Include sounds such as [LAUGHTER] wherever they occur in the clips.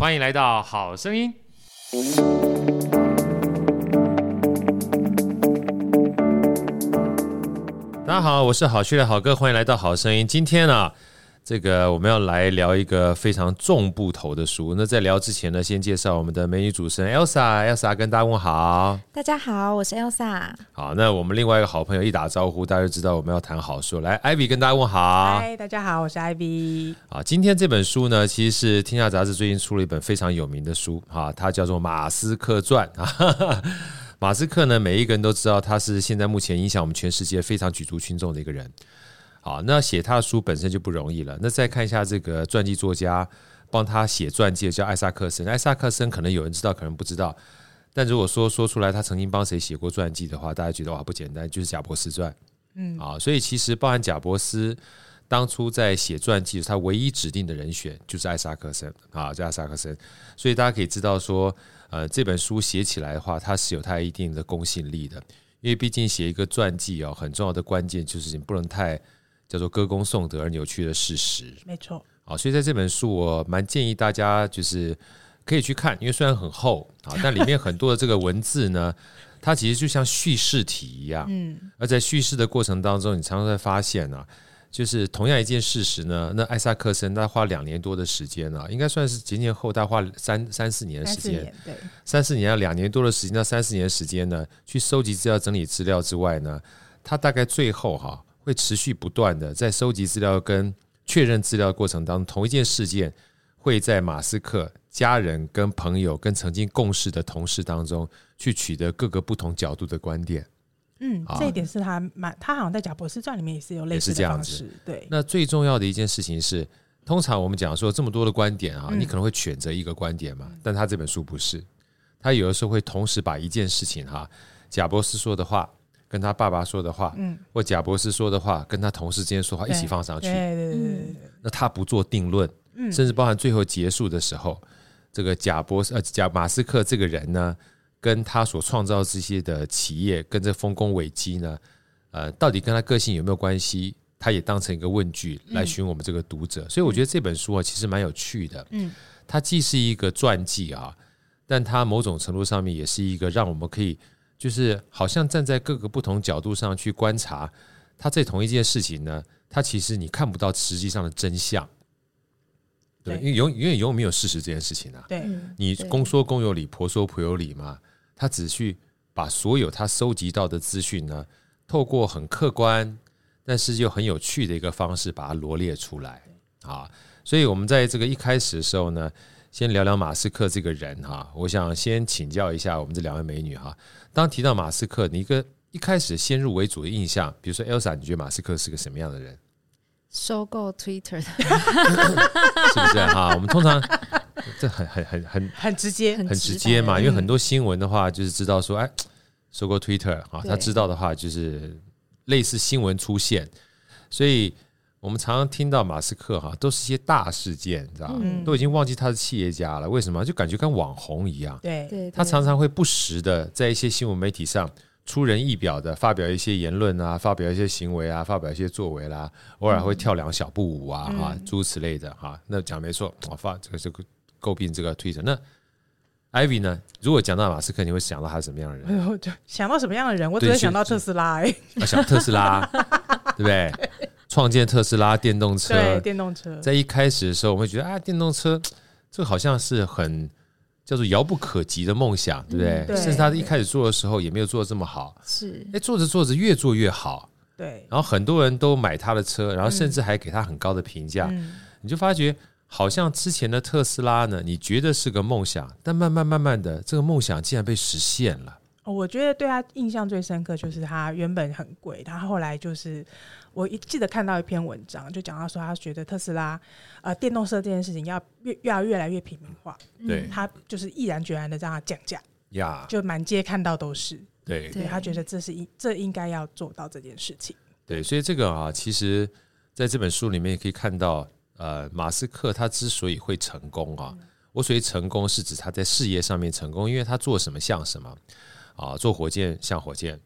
欢迎来到好声音。大家好，我是好趣的好哥，欢迎来到好声音。今天呢、这个我们要来聊一个非常重部头的书。那在聊之前呢，先介绍我们的美女主持人 Elsa，Elsa 跟大家问好。大家好，我是 Elsa。好，那我们另外一个好朋友一打招呼，大家就知道我们要谈好书。来，Ivy 跟大家问好。嗨，大家好，我是 Ivy。啊，今天这本书呢，其实是天下杂志最近出了一本非常有名的书，哈，它叫做《马斯克传》啊。马斯克呢，每一个人都知道，他是现在目前影响我们全世界非常举足轻重的一个人。好，那写他的书本身就不容易了。那再看一下这个传记作家帮他写传记的叫艾萨克森。艾萨克森可能有人知道，可能不知道。但如果说说出来他曾经帮谁写过传记的话，大家觉得哇不简单，就是贾伯斯传。嗯，啊，所以其实包含贾伯斯当初在写传记，他唯一指定的人选就是艾萨克森啊，叫艾萨克森。所以大家可以知道说，呃，这本书写起来的话，它是有它一定的公信力的。因为毕竟写一个传记哦，很重要的关键就是你不能太。叫做歌功颂德而扭曲的事实，没错。好，所以在这本书，我蛮建议大家就是可以去看，因为虽然很厚啊，[LAUGHS] 但里面很多的这个文字呢，它其实就像叙事体一样。嗯。而在叙事的过程当中，你常常会发现啊，就是同样一件事实呢，那艾萨克森他花两年多的时间啊，应该算是前前后，他花三三四年的时间，对，三四年啊，两年多的时间到三四年的时间呢，去收集资料、整理资料之外呢，他大概最后哈。会持续不断的在收集资料跟确认资料的过程当中，同一件事件会在马斯克家人跟朋友跟曾经共事的同事当中去取得各个不同角度的观点。嗯，这一点是他蛮，他好像在贾博士传里面也是有类似的方式。对。那最重要的一件事情是，通常我们讲说这么多的观点啊，你可能会选择一个观点嘛，但他这本书不是，他有的时候会同时把一件事情哈，贾博士说的话。跟他爸爸说的话，嗯，或贾博士说的话，跟他同事之间说话一起放上去，对对对对。那他不做定论，嗯，甚至包含最后结束的时候，这个贾博士呃贾马斯克这个人呢，跟他所创造这些的企业跟这丰功伟绩呢，呃，到底跟他个性有没有关系？他也当成一个问句来询我们这个读者。所以我觉得这本书啊，其实蛮有趣的，嗯，它既是一个传记啊，但它某种程度上面也是一个让我们可以。就是好像站在各个不同角度上去观察，他这同一件事情呢，他其实你看不到实际上的真相，对，因为永永远永远没有事实这件事情啊。对，你公说公有理，婆说婆有理嘛。他只去把所有他收集到的资讯呢，透过很客观，但是又很有趣的一个方式把它罗列出来啊。所以我们在这个一开始的时候呢。先聊聊马斯克这个人哈，我想先请教一下我们这两位美女哈。当提到马斯克，你一个一开始先入为主的印象，比如说 Elsa，你觉得马斯克是个什么样的人？收购 Twitter 的，[LAUGHS] 是不是哈？我们通常 [LAUGHS] 这很很很很很直接，很直接嘛。因为很多新闻的话，就是知道说，哎，收购 Twitter 哈，他知道的话就是类似新闻出现，所以。我们常常听到马斯克哈，都是一些大事件，你知道吗？嗯、都已经忘记他是企业家了。为什么？就感觉跟网红一样。对，对，他常常会不时的在一些新闻媒体上出人意表的发表一些言论啊，发表一些行为啊，发表一些作为啦，偶尔会跳两小步舞啊，哈、嗯，诸如此类的哈。那讲没错，我发这个这个诟病这个推特。那 Ivy 呢？如果讲到马斯克，你会想到他是什么样的人？[LAUGHS] 我就想到什么样的人？我只会想到特斯拉、欸。哎，想特斯拉，[LAUGHS] 对不对？创建特斯拉电动车，对电动车，在一开始的时候，我们会觉得啊，电动车 [TSK] 这个好像是很叫做遥不可及的梦想，对不对？嗯、对，甚至他一开始做的时候也没有做的这么好，是。哎，做着做着越做越好，对。然后很多人都买他的车，然后甚至还给他很高的评价，嗯、你就发觉好像之前的特斯拉呢，你觉得是个梦想，但慢慢慢慢的，这个梦想竟然被实现了。我觉得对他印象最深刻就是他原本很贵，他后来就是我一记得看到一篇文章，就讲到说他觉得特斯拉呃电动车这件事情要越要越来越平民化，对，他就是毅然决然的让它降价，呀，就满街看到都是，对，对他觉得这是应这应该要做到这件事情，对，所以这个啊，其实在这本书里面也可以看到，呃，马斯克他之所以会成功啊，我所谓成功是指他在事业上面成功，因为他做什么像什么。啊，做火箭像火箭，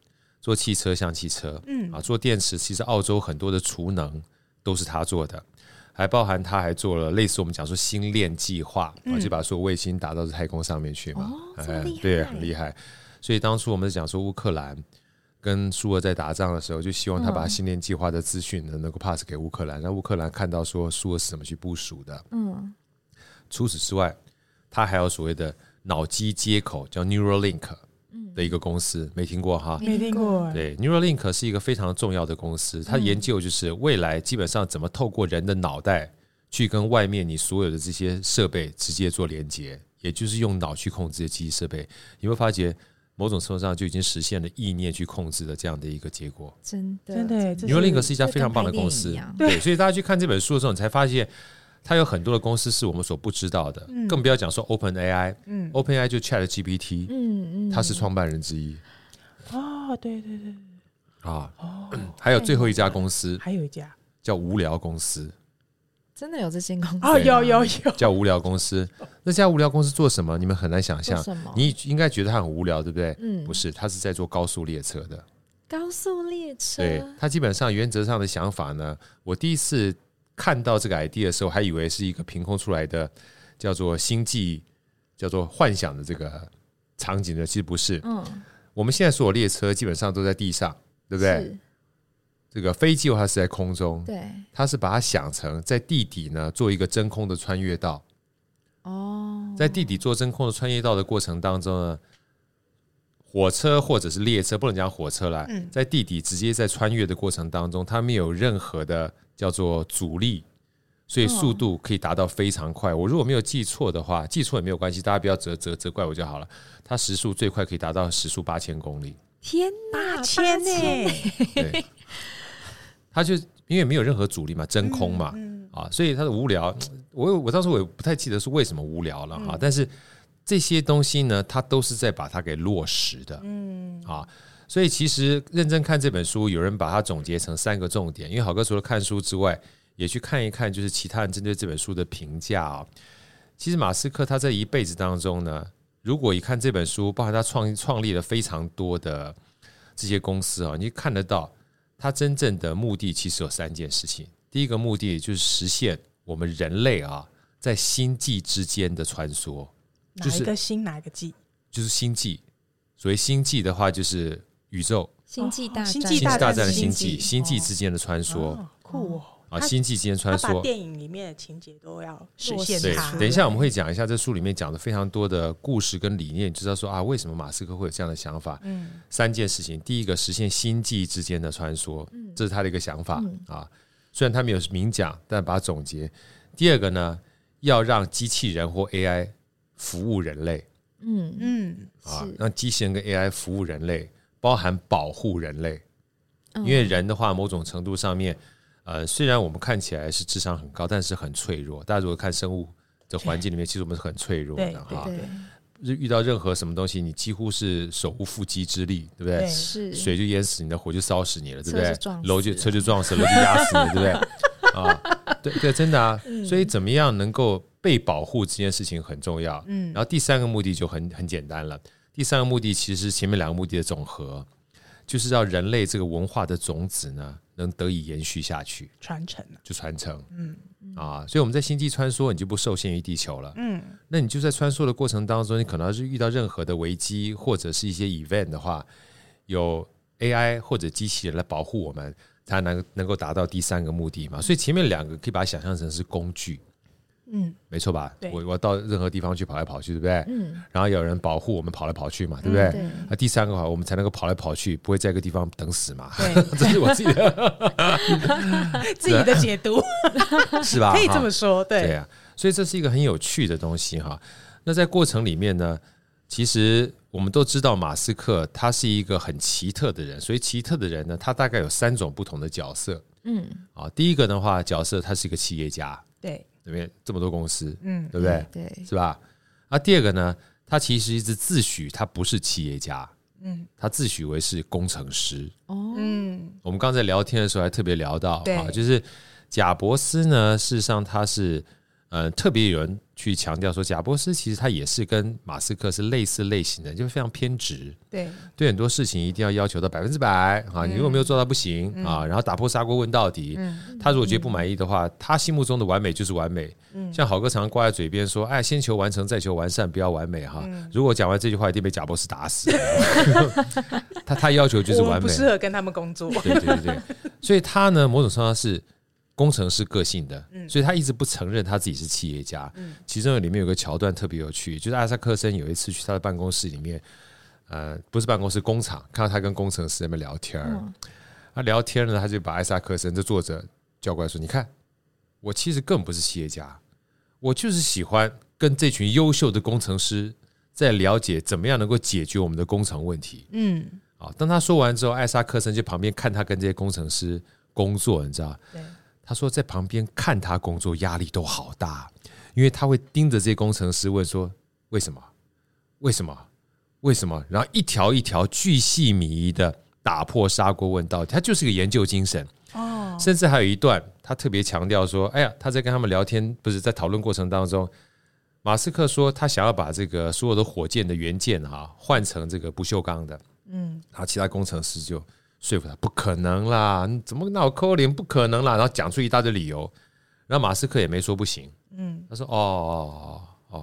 做汽车像汽车，嗯，啊，做电池，其实澳洲很多的储能都是他做的，还包含他还做了类似我们讲说星链计划，啊、就把所有卫星打到太空上面去嘛，哦，这么厉害，对，很厉害。所以当初我们讲说乌克兰跟苏俄在打仗的时候，就希望他把星链计划的资讯能能够 pass 给乌克兰，让乌克兰看到说苏俄是怎么去部署的。嗯，除此之外，他还有所谓的脑机接口，叫 Neuralink。的一个公司没听过哈？没听过。对，Neuralink 是一个非常重要的公司，它研究就是未来基本上怎么透过人的脑袋去跟外面你所有的这些设备直接做连接，也就是用脑去控制的机器设备。你会发觉某种程度上就已经实现了意念去控制的这样的一个结果。真的，真的。Neuralink 是一家非常棒的公司，对，所以大家去看这本书的时候，你才发现。它有很多的公司是我们所不知道的，嗯、更不要讲说 Open AI，嗯，Open AI 就 Chat GPT，嗯嗯，他是创办人之一。哦，对对对，啊，哦，[CLEARS THROAT] 还有最后一家公司，还有一家叫无聊公司，真的有这间公司？哦，有有有，叫无聊公司。那家无聊公司做什么？你们很难想象。你应该觉得它很无聊，对不对？嗯，不是，它是在做高速列车的。高速列车，对，它基本上原则上的想法呢，我第一次。看到这个 idea 的时候，还以为是一个凭空出来的，叫做星际，叫做幻想的这个场景呢，其实不是。嗯，我们现在所有列车基本上都在地上，对不对？这个飞机的话是在空中，对，它是把它想成在地底呢做一个真空的穿越道。哦，在地底做真空的穿越道的过程当中呢，火车或者是列车，不能讲火车啦，在地底直接在穿越的过程当中，它没有任何的。叫做阻力，所以速度可以达到非常快。我如果没有记错的话，记错也没有关系，大家不要责责责怪我就好了。它时速最快可以达到时速八千公里，天哪，八千呢？对，它就因为没有任何阻力嘛，真空嘛，啊，所以它的无聊。我我当时我也不太记得是为什么无聊了哈，但是这些东西呢，它都是在把它给落实的，嗯啊。所以其实认真看这本书，有人把它总结成三个重点。因为好哥除了看书之外，也去看一看，就是其他人针对这本书的评价啊。其实马斯克他在一辈子当中呢，如果一看这本书，包含他创创立了非常多的这些公司啊，你看得到他真正的目的其实有三件事情。第一个目的就是实现我们人类啊在星际之间的穿梭，哪一个星哪一个际？就是星际。所谓星际的话，就是。宇宙星际大星际大战的星际，星际之间的穿梭，酷哦！啊，星际之间穿梭，电影里面的情节都要实现。对，等一下我们会讲一下这书里面讲的非常多的故事跟理念，你知道说啊，为什么马斯克会有这样的想法？嗯，三件事情，第一个实现星际之间的穿梭，这是他的一个想法啊。虽然他没有明讲，但把它总结。第二个呢，要让机器人或 AI 服务人类。嗯嗯，啊，让机器人跟 AI 服务人类。包含保护人类，因为人的话，某种程度上面，呃，虽然我们看起来是智商很高，但是很脆弱。大家如果看生物的环境里面，其实我们是很脆弱的哈。遇到任何什么东西，你几乎是手无缚鸡之力，对不对？是水就淹死你的，火就烧死你了，对不对？楼就车就撞死了，楼就压死你，对不对？[LAUGHS] 啊，对对，真的啊。所以怎么样能够被保护这件事情很重要。嗯，然后第三个目的就很很简单了。第三个目的其实是前面两个目的的总和，就是让人类这个文化的种子呢，能得以延续下去，传承，就传承，嗯。啊，所以我们在星际穿梭，你就不受限于地球了，嗯，那你就在穿梭的过程当中，你可能是遇到任何的危机或者是一些 event 的话，有 AI 或者机器人来保护我们，才能能够达到第三个目的嘛。所以前面两个可以把它想象成是工具。嗯，没错吧？对我我到任何地方去跑来跑去，对不对？嗯，然后有人保护我们跑来跑去嘛，对不对？那、嗯、第三个话，我们才能够跑来跑去，不会在一个地方等死嘛？对，[LAUGHS] 这是我自己的 [LAUGHS] 自己的解读，[LAUGHS] 是吧？可以这么说，对对啊。所以这是一个很有趣的东西哈。那在过程里面呢，其实我们都知道马斯克他是一个很奇特的人，所以奇特的人呢，他大概有三种不同的角色。嗯，啊，第一个的话，角色他是一个企业家，对。里面这么多公司，嗯，对不对？对，是吧？那，第二个呢，他其实一直自诩他不是企业家，嗯，他自诩为是工程师。哦，嗯，我们刚才聊天的时候还特别聊到，啊，就是贾伯斯呢，事实上他是呃，特别有人去强调说，贾伯斯其实他也是跟马斯克是类似类型的，就是非常偏执，对，对很多事情一定要要求到百分之百啊，你如果没有做到不行啊，然后打破砂锅问到底。他如果觉得不满意的话，他心目中的完美就是完美。像好哥常常挂在嘴边说，哎，先求完成，再求完善，不要完美哈。如果讲完这句话，一定被贾伯斯打死。[LAUGHS] 他他要求就是完美，不适合跟他们工作。对对对对，所以他呢，某种程度上是。工程师个性的，所以他一直不承认他自己是企业家。其中里面有个桥段特别有趣，就是艾萨克森有一次去他的办公室里面，呃，不是办公室，工厂，看到他跟工程师在那边聊天儿。他聊天呢，他就把艾萨克森这作者叫过来说：“你看，我其实根本不是企业家，我就是喜欢跟这群优秀的工程师在了解怎么样能够解决我们的工程问题。”嗯，啊，当他说完之后，艾萨克森就旁边看他跟这些工程师工作，你知道？对。他说，在旁边看他工作压力都好大，因为他会盯着这些工程师问说：“为什么？为什么？为什么？”然后一条一条巨细靡遗的打破砂锅问到底，他就是个研究精神哦。甚至还有一段，他特别强调说：“哎呀，他在跟他们聊天，不是在讨论过程当中，马斯克说他想要把这个所有的火箭的元件啊换成这个不锈钢的，嗯，然后其他工程师就。”说服他不可能啦，你怎么脑扣脸不可能啦？然后讲出一大堆理由，然后马斯克也没说不行，嗯，他说哦哦哦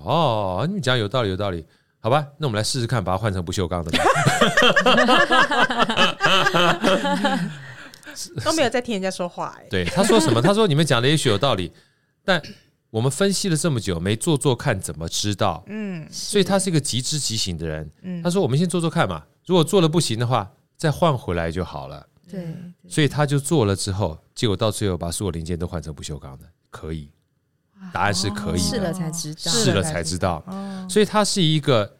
哦，你讲有道理有道理，好吧，那我们来试试看，把它换成不锈钢的，[LAUGHS] 都没有在听人家说话哎，对，他说什么？[LAUGHS] 他说你们讲的也许有道理，但我们分析了这么久，没做做看怎么知道？嗯，所以他是一个极知极行的人，嗯，他说我们先做做看嘛，如果做了不行的话。再换回来就好了。对，所以他就做了之后，结果到最后把所有零件都换成不锈钢的，可以。答案是可以的，试了才知道，试了才知道。所以他是一个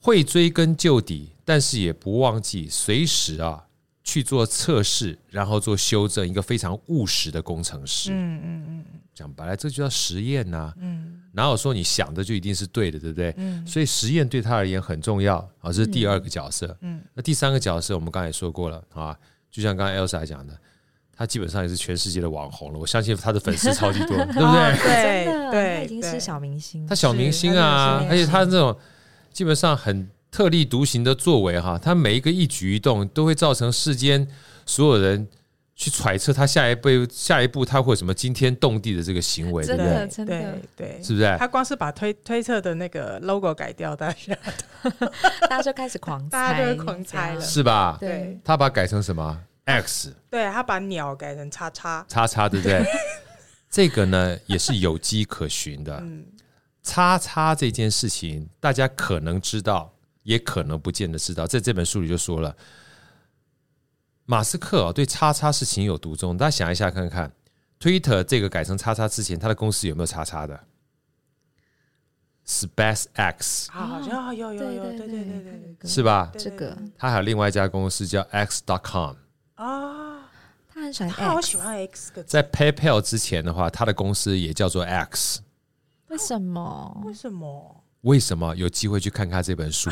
会追根究底，但是也不忘记随时啊去做测试，然后做修正，一个非常务实的工程师。嗯嗯嗯。讲白了，这就叫实验呐。嗯。哪有说你想的就一定是对的，对不对？嗯，所以实验对他而言很重要啊，这是第二个角色。嗯，那第三个角色我们刚才也说过了啊，就像刚才 Elsa 讲的，他基本上也是全世界的网红了。我相信他的粉丝超级多，[LAUGHS] 对不对？对 [LAUGHS] 对，他已经是小明星，他小明星啊，而且他这种基本上很特立独行的作为哈，他每一个一举一动都会造成世间所有人。去揣测他下一步，下一步他会什么惊天动地的这个行为，对不对？对对，是不是？他光是把推推测的那个 logo 改掉，大家大家就开始狂猜，[LAUGHS] 大家就狂猜了，是吧？对，他把它改成什么 X？对，他把鸟改成叉叉叉叉，对不对？[LAUGHS] 这个呢也是有迹可循的。嗯，叉叉这件事情，大家可能知道，也可能不见得知道。在这本书里就说了。马斯克啊，对叉叉是情有独钟。大家想一下看看，Twitter 这个改成叉叉之前，他的公司有没有叉叉的？SpaceX 啊，好像有有有，对对对对对，是吧？这个他还有另外一家公司叫 X.com 啊，他很喜欢，他好喜欢 X。在 PayPal 之前的话，他的公司也叫做 X。为什么？为什么？为什么？有机会去看看这本书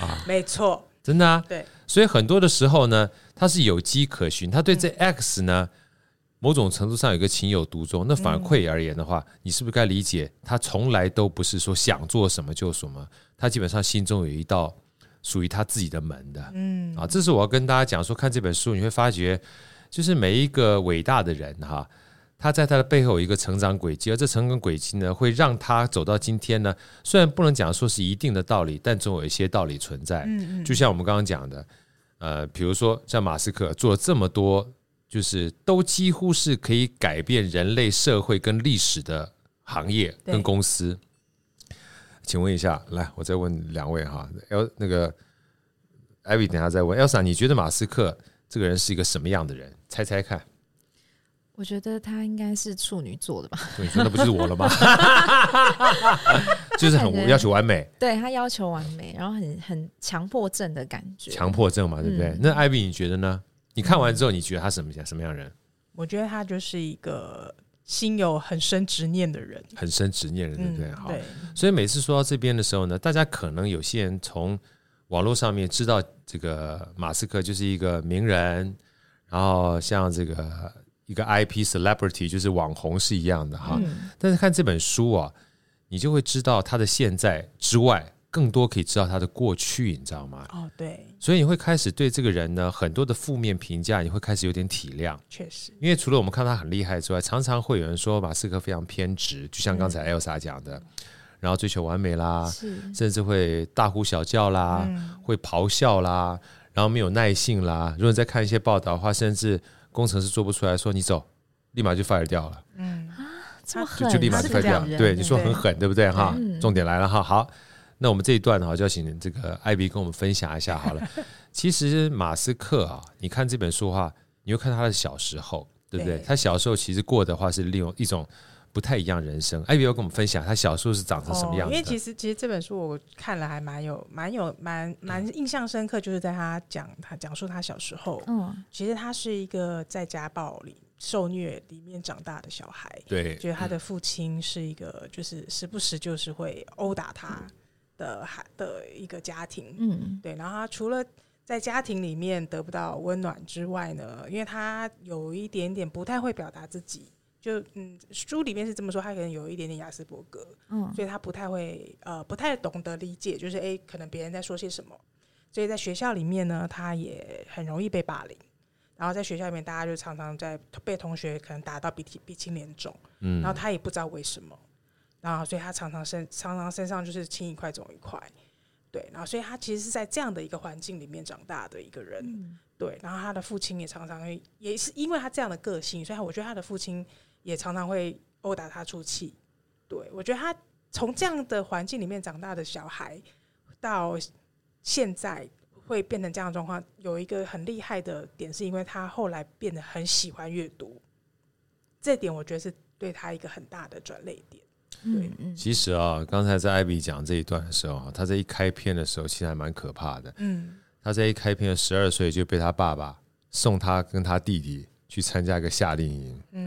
啊，[LAUGHS] 没错。真的啊，对，所以很多的时候呢，他是有迹可循，他对这 X 呢，某种程度上有个情有独钟。那反馈而言的话，你是不是该理解，他从来都不是说想做什么就什么，他基本上心中有一道属于他自己的门的。嗯，啊，这是我要跟大家讲说，看这本书你会发觉，就是每一个伟大的人哈。他在他的背后有一个成长轨迹，而这成长轨迹呢，会让他走到今天呢。虽然不能讲说是一定的道理，但总有一些道理存在。嗯嗯。就像我们刚刚讲的，呃，比如说像马斯克做了这么多，就是都几乎是可以改变人类社会跟历史的行业跟公司。请问一下，来，我再问两位哈，L 那个艾薇，等下再问 Elsa，你觉得马斯克这个人是一个什么样的人？猜猜看。我觉得他应该是处女座的吧？[LAUGHS] 你说那不就是我了吗？[LAUGHS] 就是很要求完美，对他要求完美，然后很很强迫症的感觉，强迫症嘛，对不对？嗯、那艾比你觉得呢？你看完之后，你觉得他什么样什么样人？我觉得他就是一个心有很深执念的人，很深执念的人，对不对？嗯、好，对所以每次说到这边的时候呢，大家可能有些人从网络上面知道这个马斯克就是一个名人，然后像这个。一个 IP celebrity，就是网红是一样的哈。但是看这本书啊，你就会知道他的现在之外，更多可以知道他的过去，你知道吗？哦，对。所以你会开始对这个人呢，很多的负面评价，你会开始有点体谅。确实，因为除了我们看他很厉害之外，常常会有人说马斯克非常偏执，就像刚才 Elsa 讲的，然后追求完美啦，甚至会大呼小叫啦，会咆哮啦，然后没有耐性啦。如果你再看一些报道的话，甚至。工程师做不出来，说你走，立马就 fire 掉了。嗯啊，这么狠，就就立马就 fire 掉。对，你说很狠，对不对？哈，重点来了哈。好，那我们这一段哈，就要请这个艾比跟我们分享一下好了。其实马斯克啊，你看这本书的话，你会看他的小时候，对不对？他小时候其实过的话是利用一种不太一样人生。艾比要跟我们分享他小时候是长成什么样子？因为其实其实这本书我看了还蛮有蛮有蛮蛮印象深刻，就是在他讲他讲述他小时候，嗯，其实他是一个在家暴里受虐里面长大的小孩，对，觉得他的父亲是一个就是时不时就是会殴打他的孩的一个家庭，嗯，对，然后他除了在家庭里面得不到温暖之外呢，因为他有一点点不太会表达自己。就嗯，书里面是这么说，他可能有一点点雅斯伯格，嗯，所以他不太会呃，不太懂得理解，就是诶、欸，可能别人在说些什么，所以在学校里面呢，他也很容易被霸凌，然后在学校里面，大家就常常在被同学可能打到鼻涕鼻青脸肿，嗯，然后他也不知道为什么，然后所以他常常身常常身上就是青一块肿一块，对，然后所以他其实是在这样的一个环境里面长大的一个人，嗯、对，然后他的父亲也常常，也是因为他这样的个性，所以我觉得他的父亲。也常常会殴打他出气，对，我觉得他从这样的环境里面长大的小孩，到现在会变成这样的状况，有一个很厉害的点，是因为他后来变得很喜欢阅读，这点我觉得是对他一个很大的转捩点。对，其实啊，刚才在艾比讲这一段的时候，他在一开篇的时候其实还蛮可怕的。嗯，他在一开篇十二岁就被他爸爸送他跟他弟弟去参加一个夏令营。嗯。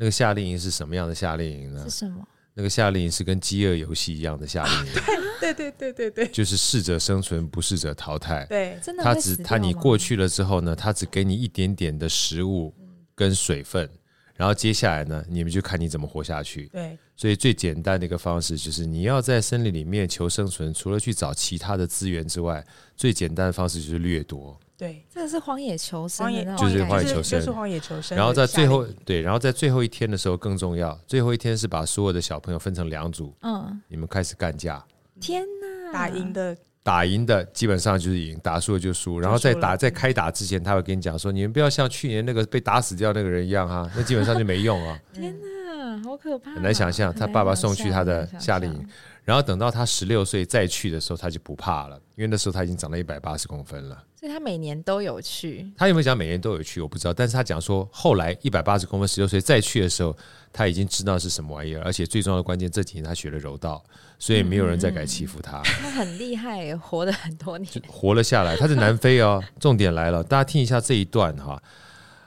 那个夏令营是什么样的夏令营呢？是什么？那个夏令营是跟饥饿游戏一样的夏令营。对对对对对，就是适者生存，不适者淘汰。对，真的。他只他你过去了之后呢，他只给你一点点的食物跟水分，然后接下来呢，你们就看你怎么活下去。对，所以最简单的一个方式就是你要在森林里面求生存，除了去找其他的资源之外，最简单的方式就是掠夺。对，这个是荒野求生，就是荒野求生，就是荒野求生。然后在最后，对，然后在最后一天的时候更重要。最后一天是把所有的小朋友分成两组，嗯，你们开始干架。天哪，打赢的，打赢的基本上就是赢，打输了就输。然后在打在开打之前，他会跟你讲说，你们不要像去年那个被打死掉那个人一样哈，那基本上就没用啊。[LAUGHS] 天哪，好可怕！很难想象，他爸爸送去他的夏令营。然后等到他十六岁再去的时候，他就不怕了，因为那时候他已经长到一百八十公分了。所以他每年都有去。他有没有讲每年都有去？我不知道。但是他讲说，后来一百八十公分，十六岁再去的时候，他已经知道是什么玩意儿。而且最重要的关键，这几年他学了柔道，所以没有人再敢欺负他。嗯、他很厉害，活了很多年，活了下来。他是南非哦。重点来了，大家听一下这一段哈。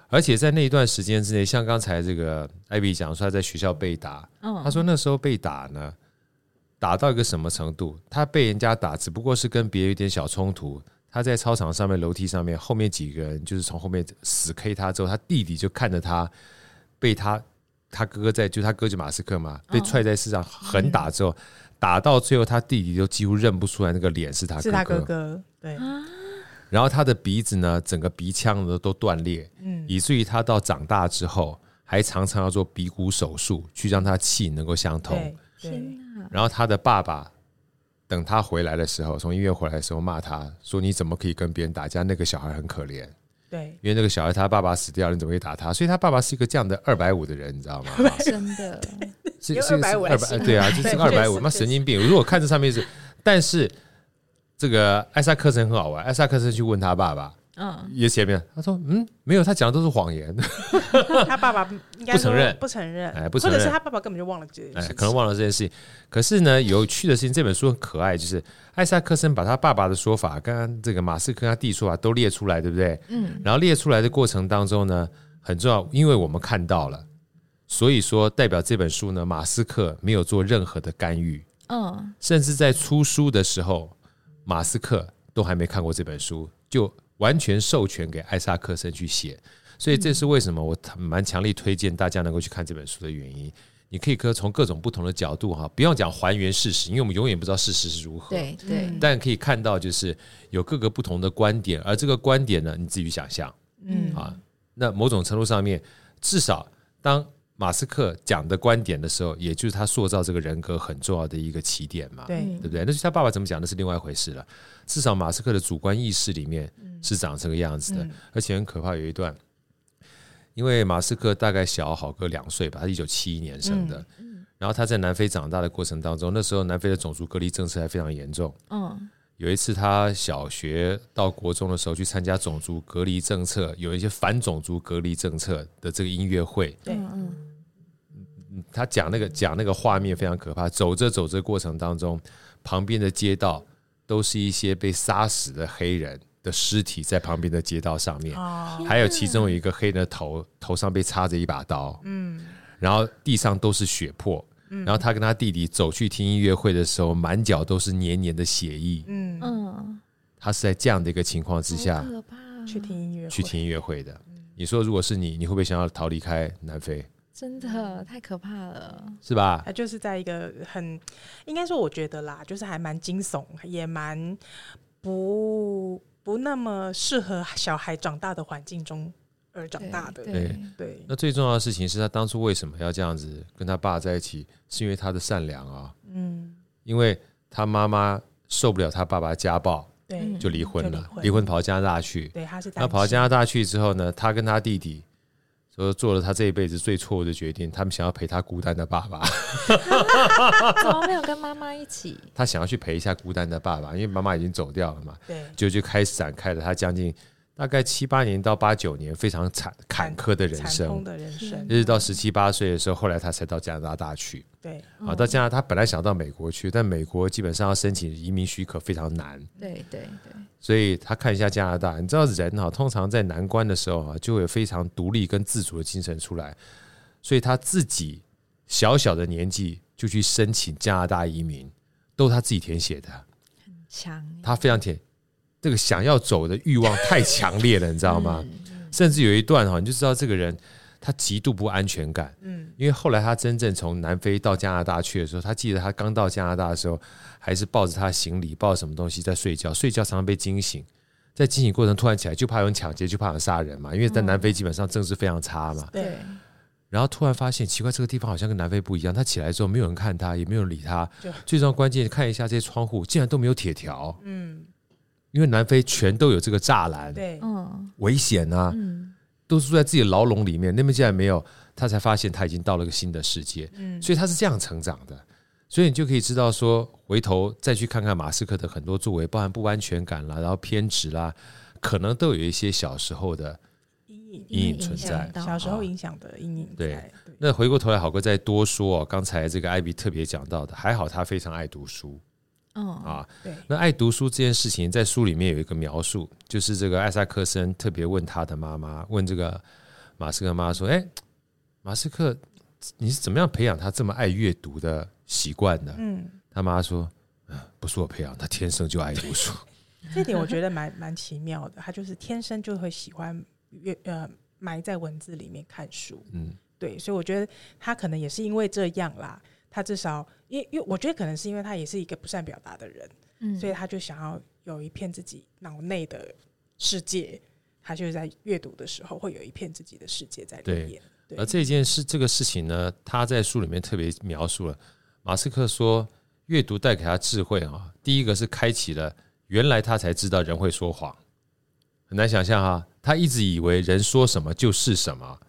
而且在那一段时间之内，像刚才这个艾比讲说，他在学校被打。他说那时候被打呢。打到一个什么程度？他被人家打，只不过是跟别人有点小冲突。他在操场上面、楼梯上面，后面几个人就是从后面死 K 他之后，他弟弟就看着他被他他哥哥在，就他哥就马斯克嘛，被踹在地上狠打之后，打到最后他弟弟就几乎认不出来那个脸是他哥哥，是他哥哥，对。然后他的鼻子呢，整个鼻腔呢都断裂，嗯，以至于他到长大之后，还常常要做鼻骨手术，去让他气能够相通。天然后他的爸爸等他回来的时候，从医院回来的时候骂他说：“你怎么可以跟别人打架？那个小孩很可怜。”对，因为那个小孩他爸爸死掉了，你怎么可以打他？所以他爸爸是一个这样的二百五的人，你知道吗？[LAUGHS] 真的，是是二百五，对啊，就是二百五，妈神经病！如果看这上面是，但是这个艾萨克森很好玩，艾萨克森去问他爸爸。嗯，也前面他说，嗯，没有，他讲的都是谎言。[LAUGHS] 他爸爸应该不承认，不承认，哎，不承认，或者是他爸爸根本就忘了这件事，哎，可能忘了这件事情。可是呢，有趣的事情，这本书很可爱，就是艾萨克森把他爸爸的说法，刚刚这个马斯克他弟说法都列出来，对不对？嗯。然后列出来的过程当中呢，很重要，因为我们看到了，所以说代表这本书呢，马斯克没有做任何的干预。嗯。甚至在出书的时候，马斯克都还没看过这本书，就。完全授权给艾萨克森去写，所以这是为什么我蛮强力推荐大家能够去看这本书的原因。你可以可从各种不同的角度哈，不用讲还原事实，因为我们永远不知道事实是如何。对对，但可以看到就是有各个不同的观点，而这个观点呢，你自己想象。嗯啊，那某种程度上面，至少当马斯克讲的观点的时候，也就是他塑造这个人格很重要的一个起点嘛。对，对不对？那是他爸爸怎么讲，那是另外一回事了。至少马斯克的主观意识里面是长这个样子的，而且很可怕。有一段。因为马斯克大概小好哥两岁吧，他一九七一年生的，然后他在南非长大的过程当中，那时候南非的种族隔离政策还非常严重。嗯，有一次他小学到国中的时候去参加种族隔离政策，有一些反种族隔离政策的这个音乐会。对，嗯，他讲那个讲那个画面非常可怕，走着走着过程当中，旁边的街道都是一些被杀死的黑人。的尸体在旁边的街道上面，还有其中有一个黑人的头头上被插着一把刀，嗯，然后地上都是血泊，然后他跟他弟弟走去听音乐会的时候，满脚都是黏黏的血液，嗯。嗯，他是在这样的一个情况之下去听音乐去听音乐会的。你说如果是你，你会不会想要逃离开南非？真的太可怕了，是吧？他就是在一个很应该说，我觉得啦，就是还蛮惊悚，也蛮不。不那么适合小孩长大的环境中而长大的，对对，对。那最重要的事情是他当初为什么要这样子跟他爸在一起，是因为他的善良啊。嗯，因为他妈妈受不了他爸爸家暴，对，就离婚了，离婚跑到加拿大去。对，他是。那跑到加拿大去之后呢，他跟他弟弟。说做了他这一辈子最错误的决定，他们想要陪他孤单的爸爸，[LAUGHS] 怎么没有跟妈妈一起？他想要去陪一下孤单的爸爸，因为妈妈已经走掉了嘛。对，就就开始展开了他将近。大概七八年到八九年，非常惨坎坷的人生，的人生，一直到十七八岁的时候，后来他才到加拿大去。对，啊，到加拿大他本来想到美国去，但美国基本上要申请移民许可非常难。对对对，所以他看一下加拿大，你知道人哈，通常在难关的时候啊，就会有非常独立跟自主的精神出来，所以他自己小小的年纪就去申请加拿大移民，都是他自己填写的，很强，他非常填。这个想要走的欲望太强烈了，你知道吗？甚至有一段哈，你就知道这个人他极度不安全感。嗯，因为后来他真正从南非到加拿大去的时候，他记得他刚到加拿大的时候，还是抱着他的行李，抱着什么东西在睡觉，睡觉常常被惊醒，在惊醒过程突然起来，就怕有人抢劫，就怕有人杀人嘛。因为在南非基本上政治非常差嘛。对。然后突然发现奇怪，这个地方好像跟南非不一样。他起来之后，没有人看他，也没有人理他。最重要关键，看一下这些窗户，竟然都没有铁条。嗯。因为南非全都有这个栅栏，对，嗯，危险啊，嗯，都是住在自己的牢笼里面。那边竟然没有，他才发现他已经到了一个新的世界，嗯，所以他是这样成长的。所以你就可以知道说，回头再去看看马斯克的很多作为，包含不安全感啦，然后偏执啦，可能都有一些小时候的阴影阴影存在，小时候影响的阴影。对，那回过头来，好哥再多说哦。刚才这个艾比特别讲到的，还好他非常爱读书。嗯啊，对，那爱读书这件事情在书里面有一个描述，就是这个艾萨克森特别问他的妈妈，问这个马斯克妈妈说：“哎，马斯克，你是怎么样培养他这么爱阅读的习惯的？”嗯，他妈说：“不是我培养，他天生就爱读书。[LAUGHS] ”这点我觉得蛮蛮奇妙的，他就是天生就会喜欢阅呃埋在文字里面看书。嗯，对，所以我觉得他可能也是因为这样啦。他至少，因为因为我觉得可能是因为他也是一个不善表达的人，嗯，所以他就想要有一片自己脑内的世界，他就是在阅读的时候会有一片自己的世界在里面。而这件事这个事情呢，他在书里面特别描述了。马斯克说，阅读带给他智慧啊，第一个是开启了，原来他才知道人会说谎，很难想象哈，他一直以为人说什么就是什么，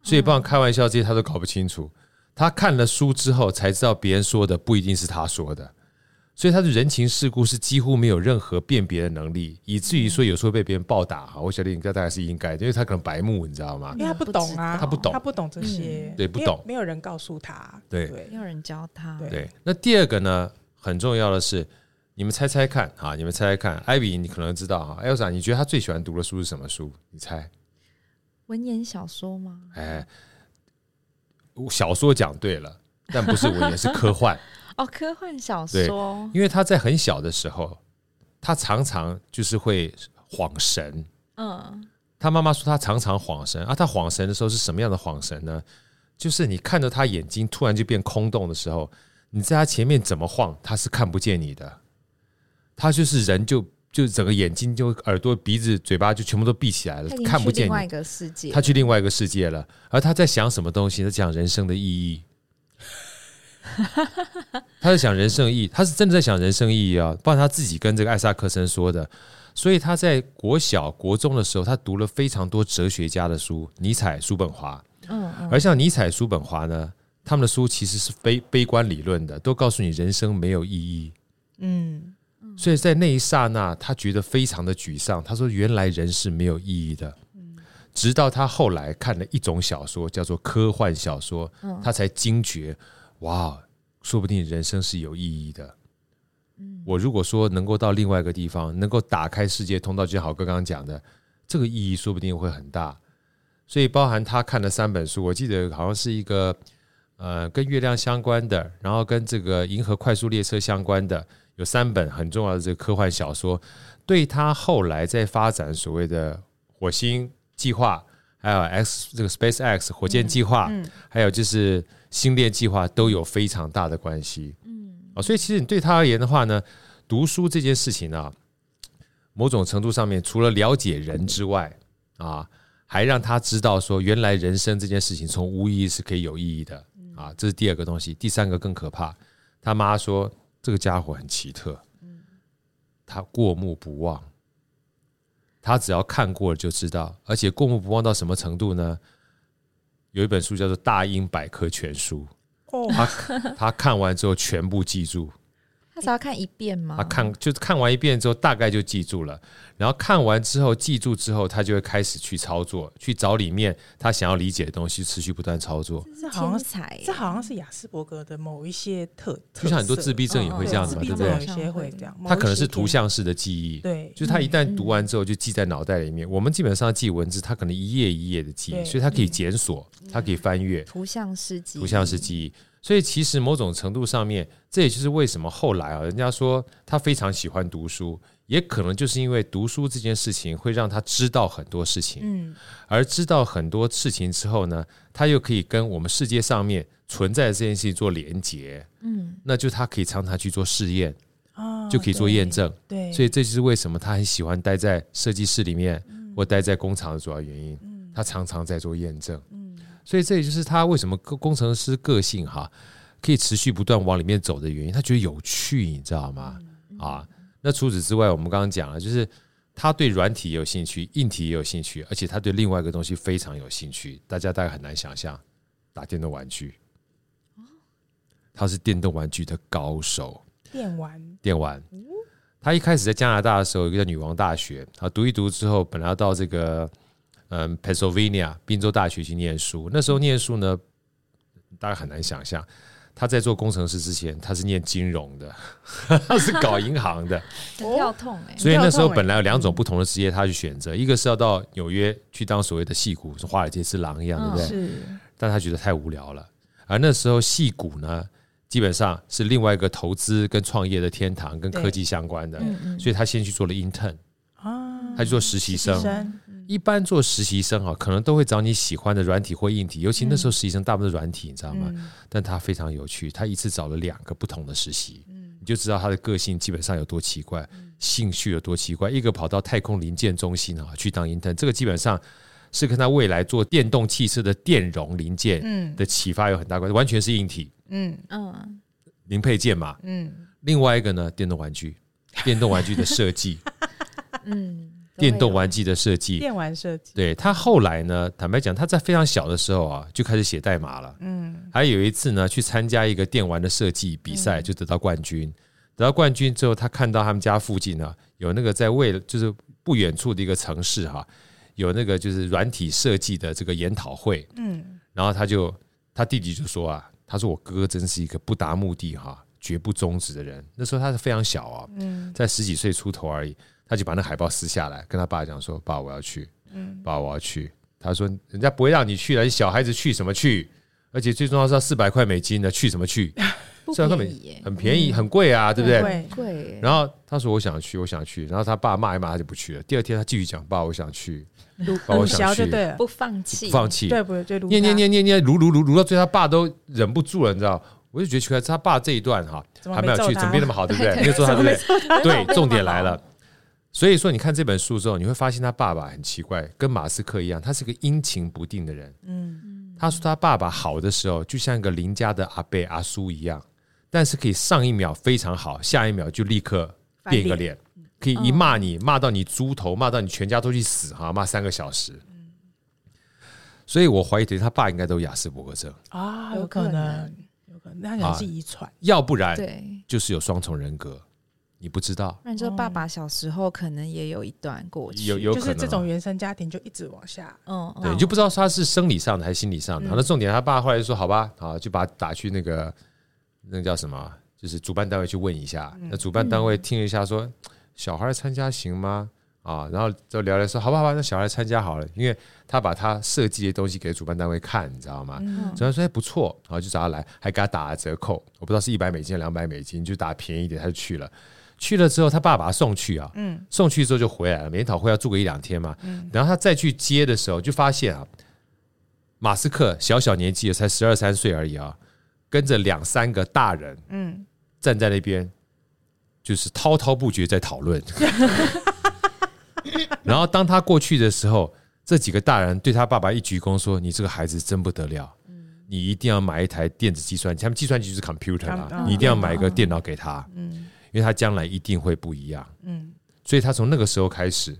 所以不然开玩笑这些他都搞不清楚。他看了书之后才知道别人说的不一定是他说的，所以他的人情世故是几乎没有任何辨别的能力，以至于说有时候被别人暴打哈，我晓得应该大概是应该的，因为他可能白目，你知道吗？因为他不懂啊，他不懂，他不懂这些，对，不懂，没有人告诉他，对，没有人教他，对。那第二个呢，很重要的是，你们猜猜看哈，你们猜猜看，艾比你可能知道哈，艾莎，你觉得他最喜欢读的书是什么书？你猜？文言小说吗？哎。小说讲对了，但不是文言，是科幻。[LAUGHS] 哦，科幻小说。因为他在很小的时候，他常常就是会恍神。嗯。他妈妈说他常常恍神啊，他恍神的时候是什么样的恍神呢？就是你看着他眼睛突然就变空洞的时候，你在他前面怎么晃，他是看不见你的，他就是人就就整个眼睛就耳朵鼻子嘴巴就全部都闭起来了，看不见你。另外一个世界，他去另外一个世界了，而他在想什么东西？他讲人生的意义。[LAUGHS] 他在想人生意义，他是真的在想人生意义啊！不然他自己跟这个艾萨克森说的。所以他在国小、国中的时候，他读了非常多哲学家的书，尼采、叔本华。嗯，而像尼采、叔本华呢，他们的书其实是悲悲观理论的，都告诉你人生没有意义。嗯，所以在那一刹那，他觉得非常的沮丧。他说：“原来人是没有意义的。”直到他后来看了一种小说，叫做科幻小说，他才惊觉。哇，说不定人生是有意义的。我如果说能够到另外一个地方，能够打开世界通道，就像郝哥刚刚讲的，这个意义说不定会很大。所以包含他看了三本书，我记得好像是一个呃跟月亮相关的，然后跟这个银河快速列车相关的，有三本很重要的这个科幻小说，对他后来在发展所谓的火星计划，还有 X 这个 Space X 火箭计划，还有就是。星链计划都有非常大的关系，嗯，啊，所以其实你对他而言的话呢，读书这件事情呢，某种程度上面除了了解人之外，啊，还让他知道说，原来人生这件事情从无意义是可以有意义的，啊，这是第二个东西。第三个更可怕，他妈说这个家伙很奇特，他过目不忘，他只要看过了就知道，而且过目不忘到什么程度呢？有一本书叫做《大英百科全书》，他 [LAUGHS] 他看完之后全部记住。他只要看一遍吗？他看就是看完一遍之后，大概就记住了。然后看完之后记住之后，他就会开始去操作，去找里面他想要理解的东西，持续不断操作。这好像这好像是雅斯伯格的某一些特，就像很多自闭症也会这样子嘛，对不对？有些会这样。他可能是图像式的记忆，对，就是他一旦读完之后就记在脑袋里面。我们基本上记文字，他可能一页一页的记忆，所以他可以检索，他可以翻阅。图像式记忆，图像式记忆。所以其实某种程度上面，这也就是为什么后来啊，人家说他非常喜欢读书，也可能就是因为读书这件事情会让他知道很多事情，嗯，而知道很多事情之后呢，他又可以跟我们世界上面存在的这件事情做连接，嗯，那就他可以常常去做试验，就可以做验证，对，所以这就是为什么他很喜欢待在设计室里面或待在工厂的主要原因，他常常在做验证，所以这也就是他为什么工程师个性哈，可以持续不断往里面走的原因。他觉得有趣，你知道吗？啊，那除此之外，我们刚刚讲了，就是他对软体也有兴趣，硬体也有兴趣，而且他对另外一个东西非常有兴趣。大家大概很难想象，打电动玩具。他是电动玩具的高手。电玩，电玩。他一开始在加拿大的时候，一个叫女王大学啊，读一读之后，本来要到这个。嗯，Pennsylvania 宾州大学去念书。那时候念书呢，大家很难想象，他在做工程师之前，他是念金融的，[LAUGHS] 他是搞银行的，[LAUGHS] 很跳痛哎。所以那时候本来有两种不同的职业，他去选择，一个是要到纽约去当所谓的戏骨，是华尔街之狼一样，对不对？是。但他觉得太无聊了。而那时候戏骨呢，基本上是另外一个投资跟创业的天堂，跟科技相关的，所以他先去做了 intern，他去做实习生。一般做实习生啊，可能都会找你喜欢的软体或硬体，尤其那时候实习生大部分是软体，你知道吗？但他非常有趣，他一次找了两个不同的实习，你就知道他的个性基本上有多奇怪，兴趣有多奇怪。一个跑到太空零件中心啊去当 intern，这个基本上是跟他未来做电动汽车的电容零件的启发有很大关系，完全是硬体，嗯。嗯，零配件嘛，嗯。另外一个呢，电动玩具，电动玩具的设计，[LAUGHS] 嗯。电动玩具的设计，电玩设计。对，他后来呢，坦白讲，他在非常小的时候啊，就开始写代码了。嗯，还有一次呢，去参加一个电玩的设计比赛，就得到冠军。得到冠军之后，他看到他们家附近呢，有那个在为了就是不远处的一个城市哈，有那个就是软体设计的这个研讨会。嗯，然后他就他弟弟就说啊，他说我哥哥真是一个不达目的哈，绝不终止的人。那时候他是非常小啊，在十几岁出头而已。他就把那海报撕下来，跟他爸讲说：“爸，我要去。”嗯，爸，我要去。他说：“人家不会让你去的，你小孩子去什么去？而且最重要是要四百块美金的，去什么去？” [LAUGHS] 不四万块美便宜很便宜，很贵啊，对不对？对贵，然后他说我想去，我想去，然后他爸骂一骂他就不去了。第二天他继续讲，爸，我想去，爸，我想去，对，不放弃，不放弃，对不对？就念念念念念，卢卢卢卢到最后，他爸都忍不住了，你知道？我就觉得奇怪，他爸这一段哈还没有去，怎么变那么好，对不对？没有做他，对不对？对，重点来了。所以说，你看这本书之后，你会发现他爸爸很奇怪，跟马斯克一样，他是个阴晴不定的人。嗯，他说他爸爸好的时候，就像一个邻家的阿伯阿叔一样，但是可以上一秒非常好，下一秒就立刻变一个脸，可以一骂你骂到你猪头，骂到你全家都去死哈，骂三个小时。所以我怀疑，他爸应该都亚斯伯格症，啊，有有可能有可能，那可能是遗传。要不然对，就是有双重人格，你不知道，那你说爸爸小时候可能也有一段过去，有有可能就是这种原生家庭就一直往下，嗯，对，嗯你就不知道他是生理上的还是心理上的。那重点，他爸后来就说：“好吧，啊，就把他打去那个那个叫什么，就是主办单位去问一下。那主办单位听了一下，说：小孩参加行吗？啊，然后就聊聊说：好吧，好吧，那小孩参加好了，因为他把他设计的东西给主办单位看，你知道吗？嗯主办说：哎，不错，然后就找他来，还给他打了折扣，我不知道是一百美金、两百美金，就打便宜一点，他就去了。去了之后，他爸把他送去啊，嗯。送去之后就回来了。研讨会要住个一两天嘛，嗯。然后他再去接的时候，就发现啊，马斯克小小年纪才十二三岁而已啊，跟着两三个大人嗯，站在那边，就是滔滔不绝在讨论。[LAUGHS] 然后当他过去的时候，这几个大人对他爸爸一鞠躬说：“你这个孩子真不得了，你一定要买一台电子计算机，他们计算机就是 computer 啦，嗯你一定要买一个电脑给他，嗯因为他将来一定会不一样。”嗯所以他从那个时候开始，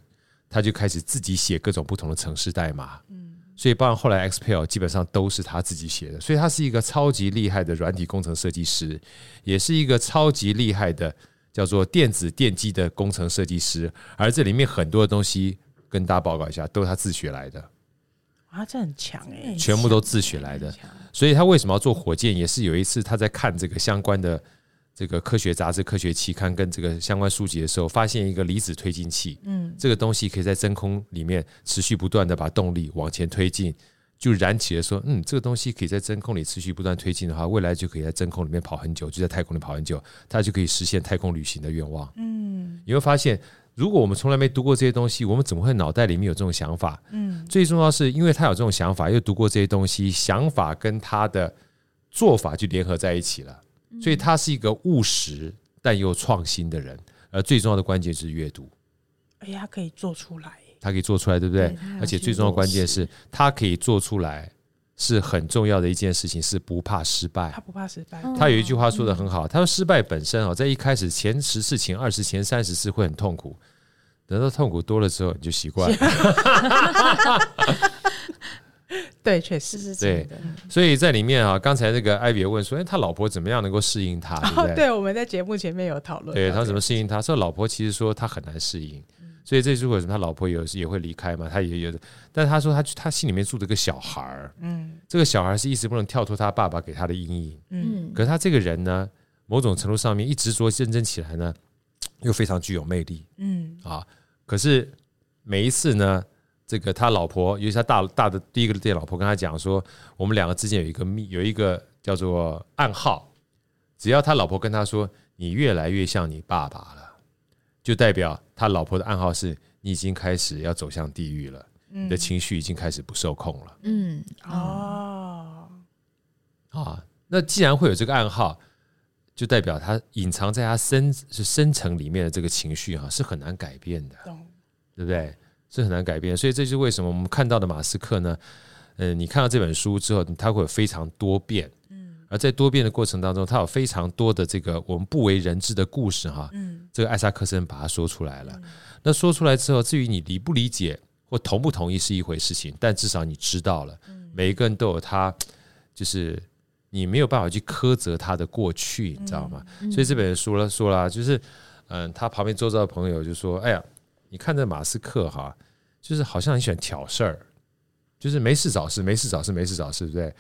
他就开始自己写各种不同的城市代码。嗯所以包括后来 XPail 基本上都是他自己写的。所以他是一个超级厉害的软体工程设计师，也是一个超级厉害的叫做电子电机的工程设计师。而这里面很多的东西，跟大家报告一下，都是他自学来的，啊，这很强哎，全部都自学来的。所以他为什么要做火箭，也是有一次他在看这个相关的。这个科学杂志、科学期刊跟这个相关书籍的时候，发现一个离子推进器，嗯，这个东西可以在真空里面持续不断的把动力往前推进，就燃起了说，嗯，这个东西可以在真空里持续不断推进的话，未来就可以在真空里面跑很久，就在太空里跑很久，它就可以实现太空旅行的愿望。嗯。你会发现，如果我们从来没读过这些东西，我们怎么会脑袋里面有这种想法？嗯。最重要是因为他有这种想法，又读过这些东西，想法跟他的做法就联合在一起了，所以他是一个务实但又创新的人。而最重要的关键是阅读，哎呀，他可以做出来，他可以做出来，对不对？而且最重要的关键是，他可以做出来，是很重要的一件事情，是不怕失败他。不怕失败，嗯他有一句话说的很好，他说失败本身啊，在一开始前十次、前二十、前三十次会很痛苦，等到痛苦多了之后，你就习惯了。[LAUGHS] [LAUGHS] 对，确实，是真的，所以在里面啊，刚才那个艾比也问说，哎，他老婆怎么样能够适应他，对 [LAUGHS] 我们在节目前面有讨论对他怎么适应他？说老婆其实说他很难适应，所以这就是为什么他老婆有也会离开嘛，他也有的。但他说他他心里面住着个小孩儿，嗯这个小孩是一直不能跳脱他爸爸给他的阴影。嗯嗯可是他这个人呢，某种程度上面一执着认真起来呢，又非常具有魅力嗯啊。可是每一次呢，这个他老婆，尤其他大大的第一个店老婆跟他讲说，我们两个之间有一个密，有一个叫做暗号，只要他老婆跟他说你越来越像你爸爸了，就代表他老婆的暗号是你已经开始要走向地狱了，你的情绪已经开始不受控了。嗯，哦，啊，那既然会有这个暗号，就代表他隐藏在他深是深层里面的这个情绪哈、啊，是很难改变的，懂，对不对？是很难改变，所以这就是为什么我们看到的马斯克呢？嗯，你看到这本书之后，他会有非常多变，嗯，而在多变的过程当中，他有非常多的这个我们不为人知的故事哈、这个艾萨克森把它说出来了。那说出来之后，至于你理不理解或同不同意是一回事情，但至少你知道了，每一个人都有他，就是你没有办法去苛责他的过去，你知道吗？所以这本书了说了，就是嗯，他旁边周遭的朋友就说：“哎呀，你看这马斯克哈，就是好像很喜欢挑事儿，就是没事找事，没事找事，没事找事，对不对？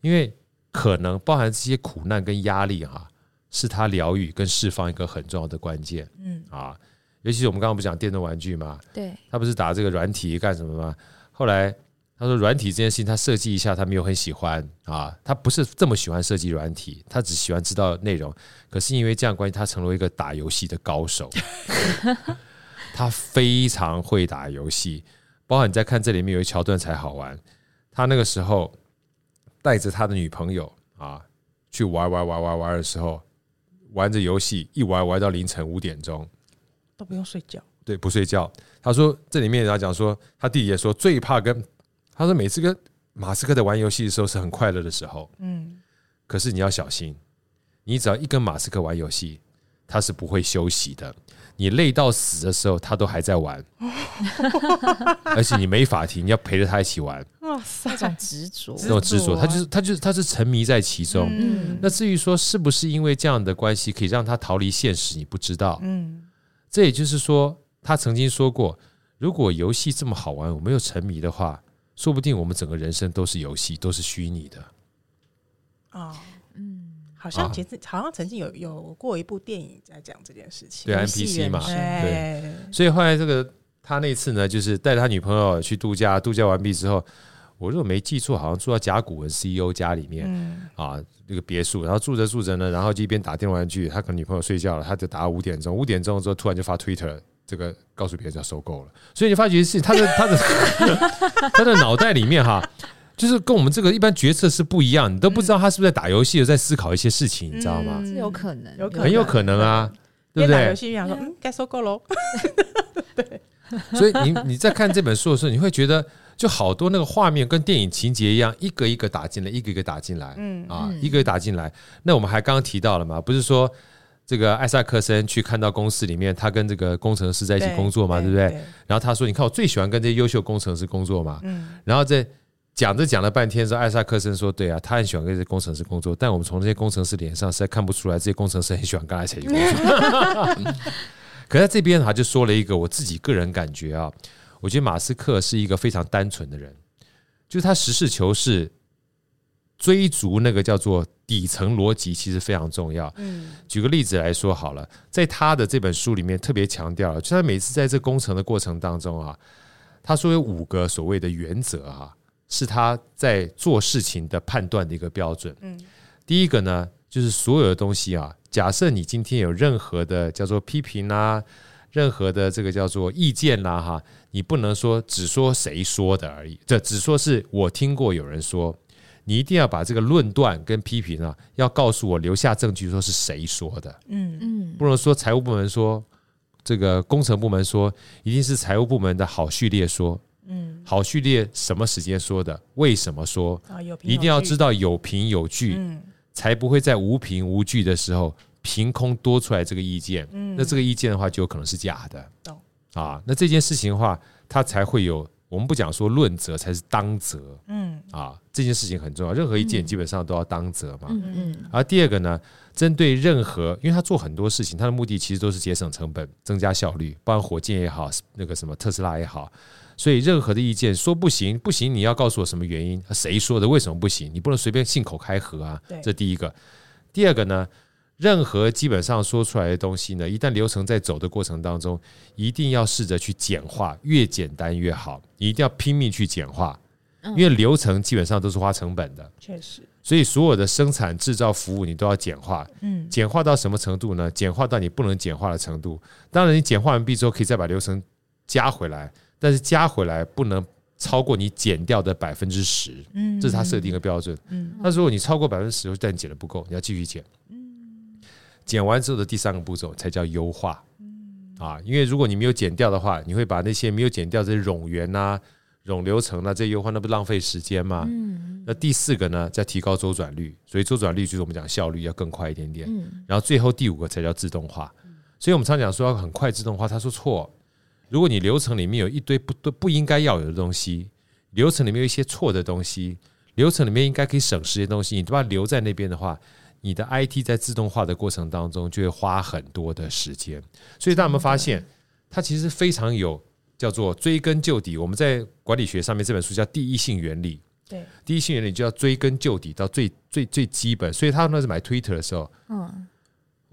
因为可能包含这些苦难跟压力哈，是他疗愈跟释放一个很重要的关键。嗯啊，尤其是我们刚刚不是讲电动玩具嘛，对，他不是打这个软体干什么吗？后来他说软体这件事情，他设计一下，他没有很喜欢啊，他不是这么喜欢设计软体，他只喜欢知道内容。可是因为这样关系，他成为一个打游戏的高手，[LAUGHS] 他非常会打游戏。包括你在看这里面有一桥段才好玩，他那个时候带着他的女朋友啊去玩玩玩玩玩的时候，玩着游戏一玩玩到凌晨五点钟，都不用睡觉。对，不睡觉。他说这里面他讲说，他弟弟也说最怕跟。他说：“每次跟马斯克在玩游戏的时候是很快乐的时候，嗯，可是你要小心，你只要一跟马斯克玩游戏，他是不会休息的。你累到死的时候，他都还在玩，[LAUGHS] 而且你没法停，你要陪着他一起玩。哇塞，那种执着，那种执着，他就是他就是他是沉迷在其中。嗯，那至于说是不是因为这样的关系可以让他逃离现实，你不知道。嗯，这也就是说，他曾经说过，如果游戏这么好玩，我没有沉迷的话。”说不定我们整个人生都是游戏，都是虚拟的。哦，嗯，好像其实好像曾经有有过一部电影在讲这件事情，对 NPC 嘛，对。所以后来这个他那次呢，就是带他女朋友去度假，度假完毕之后，我如果没记错，好像住到甲骨文 CEO 家里面，啊，那个别墅，然后住着住着呢，然后就一边打电玩具，他跟女朋友睡觉了，他就打到五点钟，五点钟之后突然就发 Twitter。这个告诉别人要收购了，所以你发觉是他的他的 [LAUGHS] 他的脑袋里面哈，就是跟我们这个一般决策是不一样，你都不知道他是不是在打游戏，有在思考一些事情，你知道吗？是有可能，有可能，很有可能啊，对不对？游戏想说，嗯，该收购喽。[LAUGHS] 对，所以你你在看这本书的时候，你会觉得就好多那个画面跟电影情节一样，一个一个打进来，一个一个打进来，嗯啊，一个一个打进来。那我们还刚刚提到了嘛，不是说。这个艾萨克森去看到公司里面，他跟这个工程师在一起工作嘛，对不对？然后他说：“你看，我最喜欢跟这些优秀工程师工作嘛。”嗯然后在讲着讲了半天之后，艾萨克森说：“对啊，他很喜欢跟这些工程师工作，但我们从这些工程师脸上实在看不出来，这些工程师很喜欢跟艾萨克工作。[LAUGHS] ”可在这边他就说了一个我自己个人感觉啊，我觉得马斯克是一个非常单纯的人，就是他实事求是。追逐那个叫做底层逻辑，其实非常重要。嗯，举个例子来说好了，在他的这本书里面特别强调了，就他每次在这工程的过程当中啊，他说有五个所谓的原则啊，是他在做事情的判断的一个标准。嗯，第一个呢，就是所有的东西啊，假设你今天有任何的叫做批评啊，任何的这个叫做意见啦，哈，你不能说只说谁说的而已，这只说是我听过有人说。你一定要把这个论断跟批评啊，要告诉我留下证据，说是谁说的。嗯嗯，不能说财务部门说，这个工程部门说，一定是财务部门的好序列说。嗯，好序列什么时间说的？为什么说？一定要知道有凭有据，才不会在无凭无据的时候凭空多出来这个意见。那这个意见的话，就有可能是假的。啊，那这件事情的话，它才会有。我们不讲说论责才是当责，嗯啊，这件事情很重要。任何意见基本上都要当责嘛，嗯嗯。而第二个呢，针对任何，因为他做很多事情，他的目的其实都是节省成本、增加效率，包括火箭也好，那个什么特斯拉也好。所以任何的意见说不行，不行，你要告诉我什么原因？谁说的？为什么不行？你不能随便信口开河啊。这第一个。第二个呢？任何基本上说出来的东西呢，一旦流程在走的过程当中，一定要试着去简化，越简单越好。你一定要拼命去简化，因为流程基本上都是花成本的。确实，所以所有的生产制造服务你都要简化。嗯，简化到什么程度呢？简化到你不能简化的程度。当然，你简化完毕之后可以再把流程加回来，但是加回来不能超过你减掉的百分之十。嗯，这是他设定的标准。嗯，那如果你超过百分之十，但你减的不够，你要继续减。减完之后的第三个步骤才叫优化，啊，因为如果你没有减掉的话，你会把那些没有减掉这些冗员呐、冗流程啊，这些优化，那不浪费时间吗？那第四个呢，再提高周转率，所以周转率就是我们讲效率要更快一点点。然后最后第五个才叫自动化，所以我们常讲说要很快自动化，他说错，如果你流程里面有一堆不都不应该要有的东西，流程里面有一些错的东西，流程里面应该可以省时的东西，你都把它留在那边的话。你的 IT 在自动化的过程当中就会花很多的时间，所以大家有没有发现，它其实非常有叫做追根究底。我们在管理学上面这本书叫第一性原理，对，第一性原理就要追根究底到最最最基本。所以他那时候买 Twitter 的时候，嗯，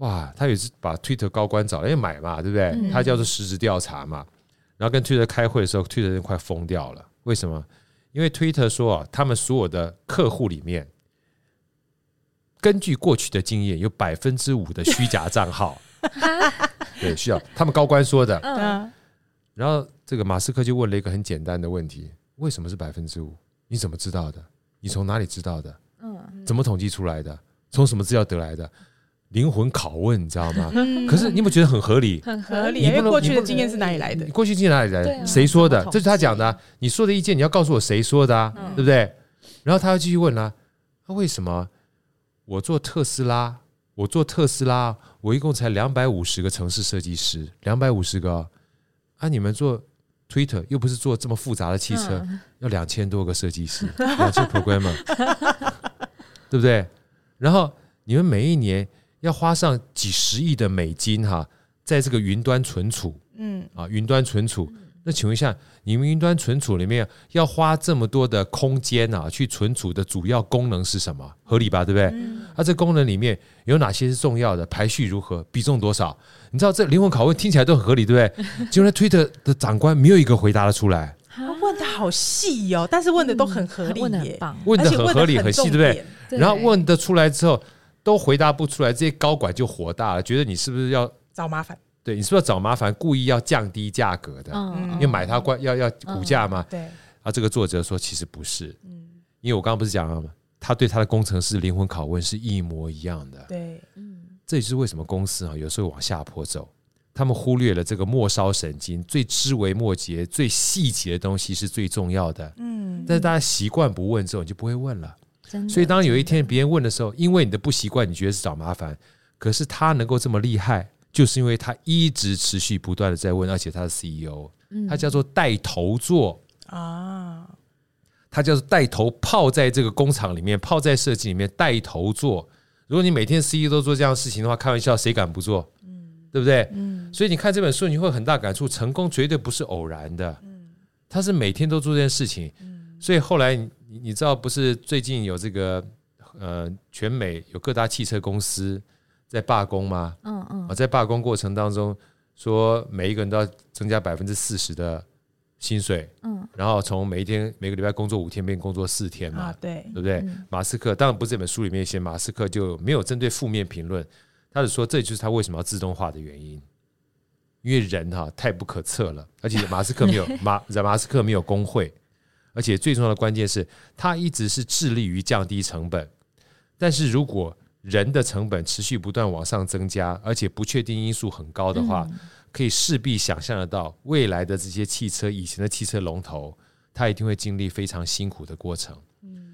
哇，他也是把 Twitter 高官找来买嘛，对不对？他叫做实质调查嘛。然后跟 Twitter 开会的时候，Twitter 人快疯掉了。为什么？因为 Twitter 说啊，他们所有的客户里面，根据过去的经验，有百分之五的虚假账号。[LAUGHS] 对，需要他们高官说的。嗯，然后这个马斯克就问了一个很简单的问题：为什么是百分之五？你怎么知道的？你从哪里知道的？嗯，怎么统计出来的？从什么资料得来的？灵魂拷问，你知道吗？可是你有没有觉得很合理？很合理，因为过去的经验是哪里来的？过去经验哪里来的？谁说的？这是他讲的。你说的意见，你要告诉我谁说的啊？对不对？然后他又继续问了：那为什么我做特斯拉？我做特斯拉，我一共才两百五十个城市设计师，两百五十个。啊，你们做 Twitter 又不是做这么复杂的汽车，要两千多个设计师，两千 programmer，对不对？然后你们每一年。要花上几十亿的美金哈，在这个云端存储，嗯啊，云端存储。那请问一下，你们云端存储里面要花这么多的空间啊，去存储的主要功能是什么？合理吧？对不对？嗯。啊，这功能里面有哪些是重要的？排序如何？比重多少？你知道这灵魂拷问听起来都很合理，对不对？[LAUGHS] 结果 Twitter 的长官没有一个回答得出来。他问的好细哦，但是问的都很合理，问的很棒，问的很合理很细，对不对？然后问得出来之后。都回答不出来，这些高管就火大了，觉得你是不是要找麻烦？对，你是不是要找麻烦，故意要降低价格的？嗯，因为买它关要要股价嘛。对。啊，这个作者说其实不是，嗯，因为我刚刚不是讲了吗？他对他的工程师灵魂拷问是一模一样的。对，嗯，这也是为什么公司啊有时候往下坡走，他们忽略了这个末梢神经最枝微末节、最细节的东西是最重要的。嗯，但是大家习惯不问之后，你就不会问了。所以，当有一天别人问的时候，因为你的不习惯，你觉得是找麻烦。可是他能够这么厉害，就是因为他一直持续不断的在问，而且他是 CEO，他叫做带头做啊，他叫做带头泡在这个工厂里面，泡在设计里面带头做。如果你每天 CEO 都做这样的事情的话，开玩笑，谁敢不做？嗯，对不对？嗯，所以你看这本书，你会很大感触，成功绝对不是偶然的，嗯，他是每天都做这件事情，嗯，所以后来。你你知道不是最近有这个呃，全美有各大汽车公司在罢工吗？嗯嗯，啊，在罢工过程当中，说每一个人都要增加百分之四十的薪水，嗯，然后从每一天每个礼拜工作五天变工作四天嘛，对，对不对？马斯克当然不是这本书里面写，马斯克就没有针对负面评论，他是说这就是他为什么要自动化的原因，因为人哈太不可测了，而且马斯克没有 [LAUGHS] 马马斯克没有工会。而且最重要的关键是，他一直是致力于降低成本。但是如果人的成本持续不断往上增加，而且不确定因素很高的话，可以势必想象得到，未来的这些汽车，以前的汽车龙头，他一定会经历非常辛苦的过程。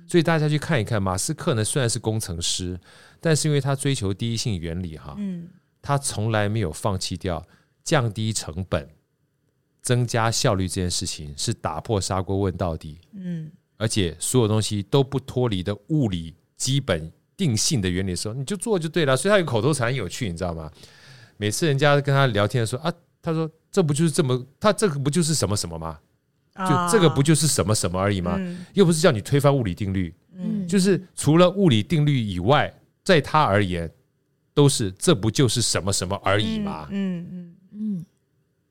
所以大家去看一看，马斯克呢，虽然是工程师，但是因为他追求第一性原理，哈，他从来没有放弃掉降低成本。增加效率这件事情是打破砂锅问到底，嗯，而且所有东西都不脱离的物理基本定性的原理的时候，你就做就对了。所以他有口头禅很有趣，你知道吗？每次人家跟他聊天的时候啊，他说这不就是这么，他这个不就是什么什么吗？就这个不就是什么什么而已吗？又不是叫你推翻物理定律，嗯，就是除了物理定律以外，在他而言都是这不就是什么什么而已吗？嗯嗯嗯。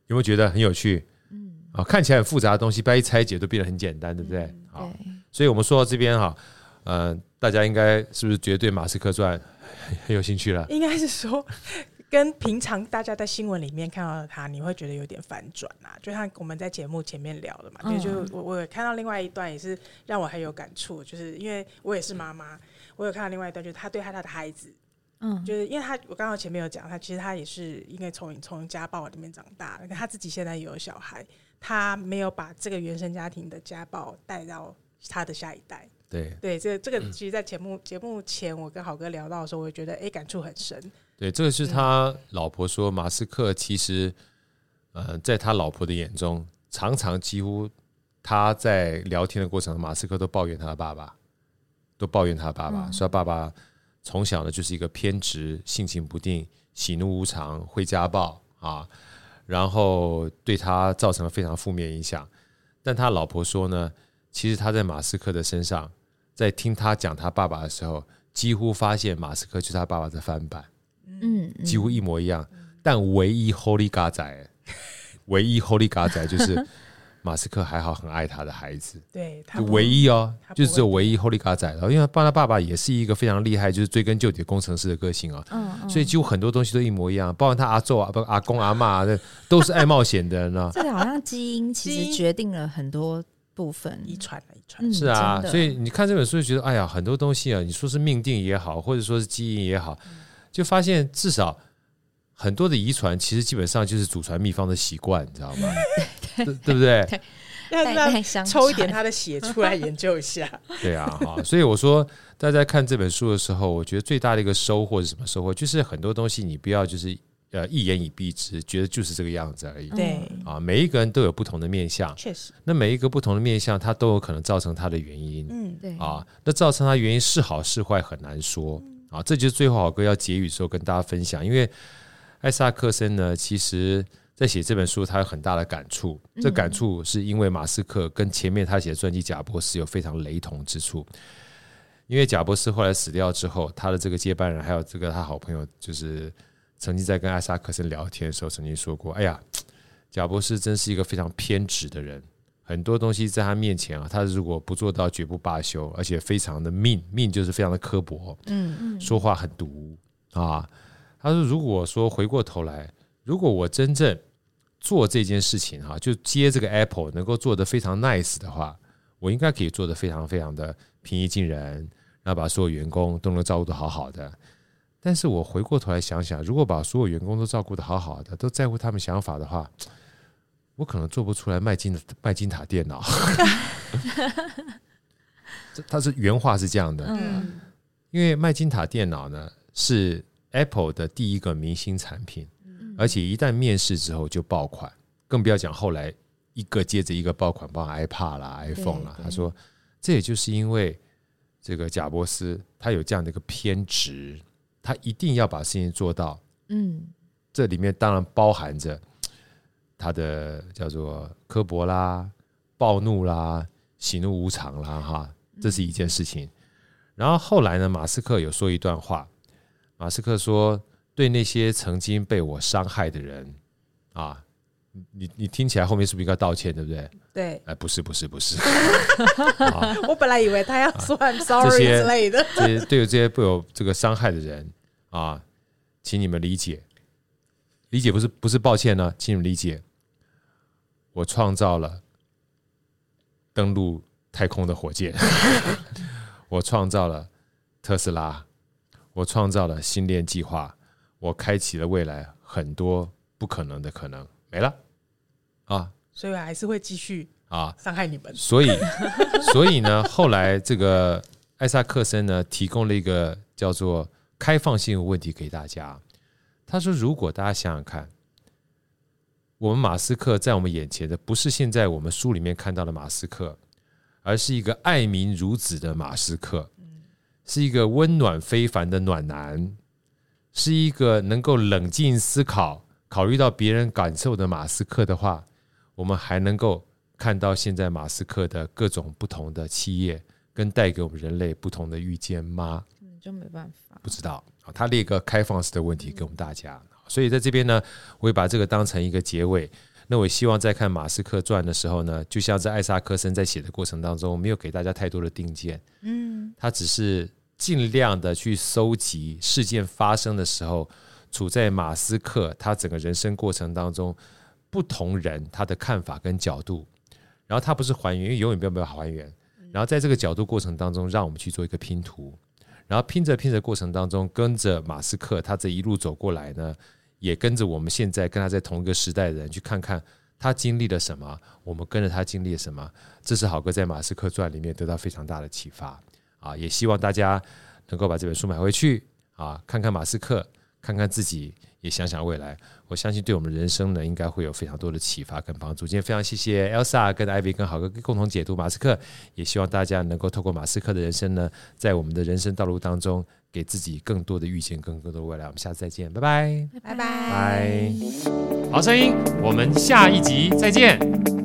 有没有觉得很有趣？嗯，啊，看起来很复杂的东西，被一拆解都变得很简单，对不对？好，所以我们说到这边哈，呃，大家应该是不是觉得对马斯克传很有兴趣了？应该是说，跟平常大家在新闻里面看到的他，你会觉得有点反转啊。就像我们在节目前面聊的嘛，嗯、就我我有看到另外一段也是让我很有感触，就是因为我也是妈妈，我有看到另外一段，就是他对他他的孩子。嗯，就是因为他，我刚刚前面有讲，他其实他也是因为从从家暴里面长大的，他自己现在也有小孩，他没有把这个原生家庭的家暴带到他的下一代。对对，这这个其实，在节目节目前，我跟好哥聊到的时候，我也觉得哎，感触很深。对，这个是他老婆说，马斯克其实，呃，在他老婆的眼中，常常几乎他在聊天的过程，马斯克都抱怨他的爸爸，都抱怨他的爸爸，说他爸爸。从小呢，就是一个偏执、性情不定、喜怒无常、会家暴啊，然后对他造成了非常负面影响。但他老婆说呢，其实他在马斯克的身上，在听他讲他爸爸的时候，几乎发现马斯克就是他爸爸的翻版，嗯，几乎一模一样。但唯一 Holy God 仔，[LAUGHS] 唯一 Holy God 仔就是马斯克还好很爱他的孩子，对，他就唯一哦，就是只有唯一 Holy God 仔，然后因为他爸爸也是一个非常厉害，就是追根究底的工程师的个性啊、哦，嗯，嗯所以几乎很多东西都一模一样，包括他阿昼啊、不阿公阿嬷，都是爱冒险的人呢。[LAUGHS] 这个好像基因其实决定了很多部分，遗传遗传，嗯是啊，所以你看这本书就觉得，哎呀，很多东西啊，你说是命定也好，或者说是基因也好，就发现至少很多的遗传其实基本上就是祖传秘方的习惯，你知道吗？[LAUGHS] 对对不对？[LAUGHS] 要代不要抽一点他的血出来研究一下？[LAUGHS] 对啊，哈，所以我说大家看这本书的时候，我觉得最大的一个收获是什么收获？就是很多东西你不要就是呃一言以蔽之，觉得就是这个样子而已。对，啊，每一个人都有不同的面相，确实，那每一个不同的面相，它都有可能造成它的原因。嗯，对啊，那造成它原因是好是坏很难说啊。这就是最后好哥要结语的时候跟大家分享，因为艾萨克森呢，其实在写这本书，他有很大的感触。这感触是因为马斯克跟前面他写的传记贾伯斯有非常雷同之处。因为贾伯斯后来死掉之后，他的这个接班人还有这个他好朋友，就是曾经在跟艾萨克森聊天的时候，曾经说过：“哎呀，贾伯斯真是一个非常偏执的人。”很多东西在他面前啊，他如果不做到绝不罢休，而且非常的命命就是非常的刻薄，嗯嗯，说话很毒啊。他说，如果说回过头来，如果我真正做这件事情哈，就接这个 Apple 能够做得非常 nice 的话，我应该可以做得非常非常的平易近人，然后把所有员工都能照顾得好好的。但是我回过头来想想，如果把所有员工都照顾得好好的，都在乎他们想法的话，我可能做不出来麦金麦金塔电脑。[LAUGHS] 这他是原话是这样的，嗯因为麦金塔电脑呢是 Apple 的第一个明星产品，而且一旦面世之后就爆款，更不要讲后来一个接着一个爆款，包括 iPad 啦、iPhone 啦。他说，这也就是因为这个贾伯斯他有这样的一个偏执，他一定要把事情做到。嗯，这里面当然包含着他的叫做刻薄啦、暴怒啦、喜怒无常啦，哈，这是一件事情。然后后来呢，马斯克有说一段话，马斯克说：“对那些曾经被我伤害的人啊，你你听起来后面是不是应该道歉，对不对？对，哎，不是，不是，不是，[LAUGHS] 我本来以为他要说 I'm sorry 之类的，这些对于这些被我这个伤害的人啊，请你们理解，理解不是不是抱歉呢，请你们理解，我创造了登陆太空的火箭。[LAUGHS] ”我创造了特斯拉，我创造了星链计划，我开启了未来很多不可能的可能，没了啊所以我还是会继续啊！伤害你们。所以，[LAUGHS] 所以呢，后来这个艾萨克森呢，提供了一个叫做开放性问题给大家。他说：“如果大家想想看，我们马斯克在我们眼前的，不是现在我们书里面看到的马斯克。”而是一个爱民如子的马斯克，是一个温暖非凡的暖男，是一个能够冷静思考、考虑到别人感受的马斯克的话，我们还能够看到现在马斯克的各种不同的企业，跟带给我们人类不同的遇见吗？就没办法，不知道啊。他列一个开放式的问题给我们大家，所以在这边呢，我也把这个当成一个结尾。那我希望在看马斯克传的时候呢，就像在艾萨克森在写的过程当中，没有给大家太多的定见，嗯，他只是尽量的去搜集事件发生的时候，处在马斯克他整个人生过程当中不同人他的看法跟角度，然后他不是还原，因为永远没有办法还原，然后在这个角度过程当中，让我们去做一个拼图，然后拼着拼着过程当中，跟着马斯克他这一路走过来呢。也跟着我们现在跟他在同一个时代的人去看看他经历了什么，我们跟着他经历了什么。这是好哥在《马斯克传》里面得到非常大的启发啊！也希望大家能够把这本书买回去啊，看看马斯克，看看自己，也想想未来。我相信对我们人生呢，应该会有非常多的启发跟帮助。今天非常谢谢 Elsa 跟 Ivy 跟好哥共同解读马斯克，也希望大家能够透过马斯克的人生呢，在我们的人生道路当中。给自己更多的预见，更多的未来。我们下次再见，拜拜，拜拜，拜。好声音，我们下一集再见。